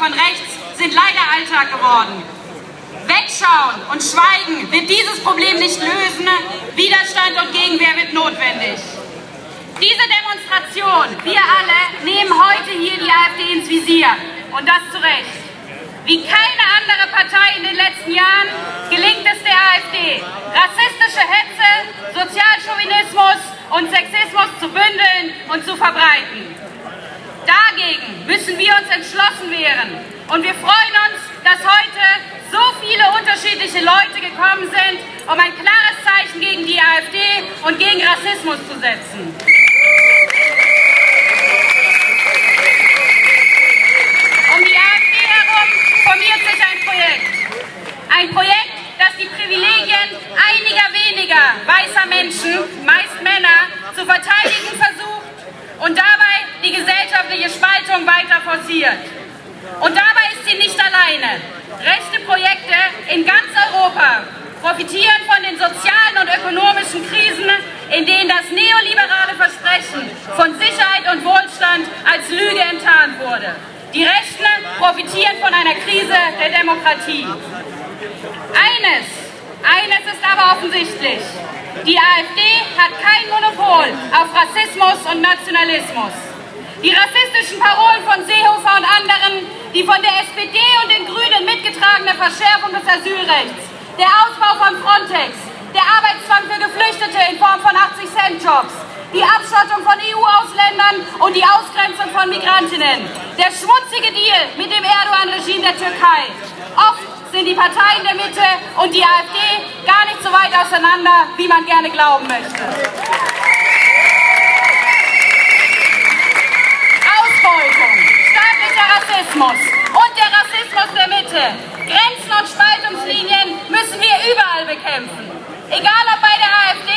von rechts sind leider Alltag geworden. Wegschauen und Schweigen wird dieses Problem nicht lösen. Widerstand und Gegenwehr wird notwendig. Diese Demonstration, wir alle, nehmen heute hier die AfD ins Visier. Und das zu Recht. Wie keine andere Partei in den letzten Jahren gelingt es der AfD, rassistische Hetze, Sozialchauvinismus und Sexismus zu bündeln und zu verbreiten. Wir uns entschlossen wehren. Und wir freuen uns, dass heute so viele unterschiedliche Leute gekommen sind, um ein klares Zeichen gegen die AfD und gegen Rassismus zu setzen. Um die AfD herum formiert sich ein Projekt. Ein Projekt, das die Privilegien einiger weniger weißer Menschen, meist Männer, zu verteidigen versucht und dabei die Spaltung weiter forciert. Und dabei ist sie nicht alleine. Rechte Projekte in ganz Europa profitieren von den sozialen und ökonomischen Krisen, in denen das neoliberale Versprechen von Sicherheit und Wohlstand als Lüge enttarnt wurde. Die Rechten profitieren von einer Krise der Demokratie. Eines, eines ist aber offensichtlich. Die AfD hat kein Monopol auf Rassismus und Nationalismus. Die rassistischen Parolen von Seehofer und anderen, die von der SPD und den Grünen mitgetragene Verschärfung des Asylrechts, der Ausbau von Frontex, der Arbeitszwang für Geflüchtete in Form von 80-Cent-Jobs, die Abschottung von EU-Ausländern und die Ausgrenzung von Migrantinnen, der schmutzige Deal mit dem Erdogan-Regime der Türkei. Oft sind die Parteien der Mitte und die AfD gar nicht so weit auseinander, wie man gerne glauben möchte. Ausbeutung, staatlicher Rassismus und der Rassismus der Mitte, Grenzen und Spaltungslinien müssen wir überall bekämpfen. Egal ob bei der AfD,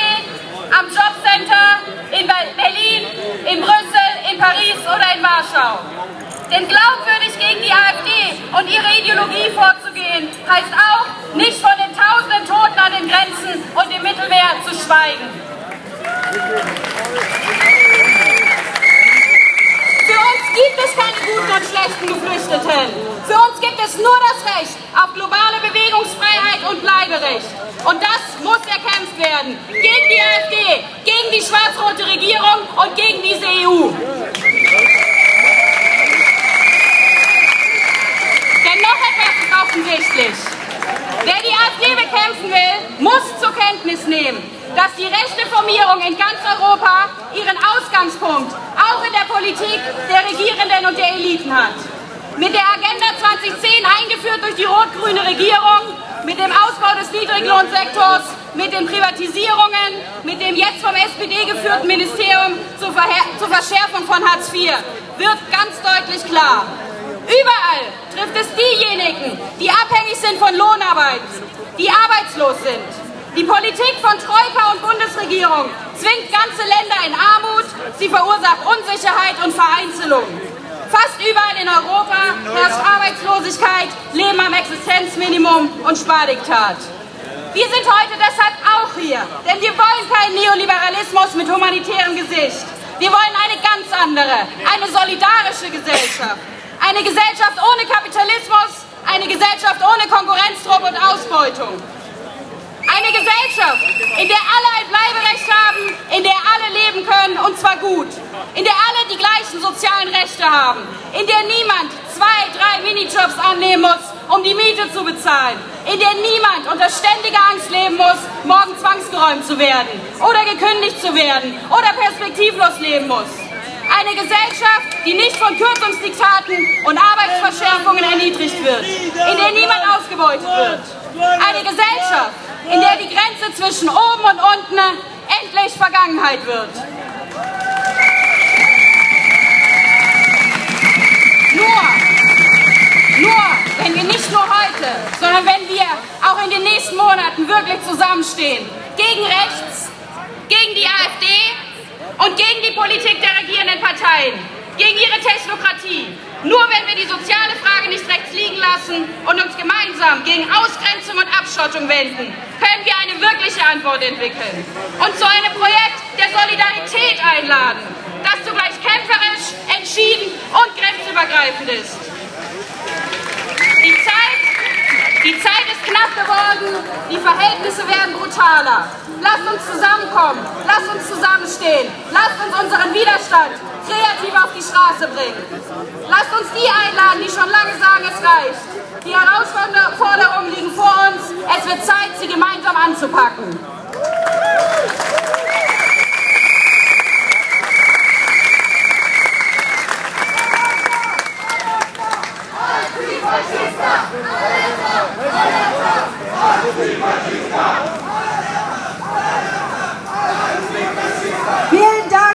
am Jobcenter, in Berlin, in Brüssel, in Paris oder in Warschau. Denn glaubwürdig gegen die AfD und ihre Ideologie vorzugehen, heißt auch, nicht von den tausenden Toten an den Grenzen und im Mittelmeer zu schweigen. Für uns gibt es keine guten und schlechten Geflüchteten. Für uns gibt es nur das Recht auf globale Bewegungsfreiheit und Bleiberecht. Und das muss erkämpft werden. Gegen die AfD, gegen die schwarz-rote Regierung und gegen diese EU. Denn noch etwas ist offensichtlich. Wer die AfD bekämpfen will, muss zur Kenntnis nehmen, dass die rechte Formierung in ganz Europa ihren Ausgangspunkt auch in der Politik der Regierenden und der Eliten hat. Mit der Agenda 2010 eingeführt durch die rot-grüne Regierung, mit dem Ausbau des Niedriglohnsektors, mit den Privatisierungen, mit dem jetzt vom SPD geführten Ministerium zur, zur Verschärfung von Hartz IV, wird ganz deutlich klar, Überall trifft es diejenigen, die abhängig sind von Lohnarbeit, die arbeitslos sind. Die Politik von Troika und Bundesregierung zwingt ganze Länder in Armut, sie verursacht Unsicherheit und Vereinzelung. Überall in Europa herrscht Arbeitslosigkeit, Leben am Existenzminimum und Spardiktat. Wir sind heute deshalb auch hier, denn wir wollen keinen Neoliberalismus mit humanitärem Gesicht. Wir wollen eine ganz andere, eine solidarische Gesellschaft. Eine Gesellschaft ohne Kapitalismus, eine Gesellschaft ohne Konkurrenzdruck und Ausbeutung. Eine Gesellschaft, in der alle ein Bleiberecht haben, in der alle leben können und zwar gut. In der alle die gleichen sozialen Rechte haben. In der niemand zwei, drei Minijobs annehmen muss, um die Miete zu bezahlen. In der niemand unter ständiger Angst leben muss, morgen zwangsgeräumt zu werden oder gekündigt zu werden oder perspektivlos leben muss. Eine Gesellschaft, die nicht von Kürzungsdiktaten und Arbeitsverschärfungen erniedrigt wird, in der niemand ausgebeutet wird. Eine Gesellschaft, in der die Grenze zwischen oben und unten endlich Vergangenheit wird. Nur heute, sondern wenn wir auch in den nächsten Monaten wirklich zusammenstehen, gegen rechts, gegen die AfD und gegen die Politik der regierenden Parteien, gegen ihre Technokratie. Nur wenn wir die soziale Frage nicht rechts liegen lassen und uns gemeinsam gegen Ausgrenzung und Abschottung wenden, können wir eine wirkliche Antwort entwickeln und zu einem Projekt der Solidarität einladen, das zugleich kämpferisch, entschieden und grenzübergreifend ist. Geworden, die Verhältnisse werden brutaler. Lasst uns zusammenkommen, lasst uns zusammenstehen, lasst uns unseren Widerstand kreativ auf die Straße bringen. Lasst uns die einladen, die schon lange sagen, es reicht. Die Herausforderungen liegen vor uns, es wird Zeit, sie gemeinsam anzupacken.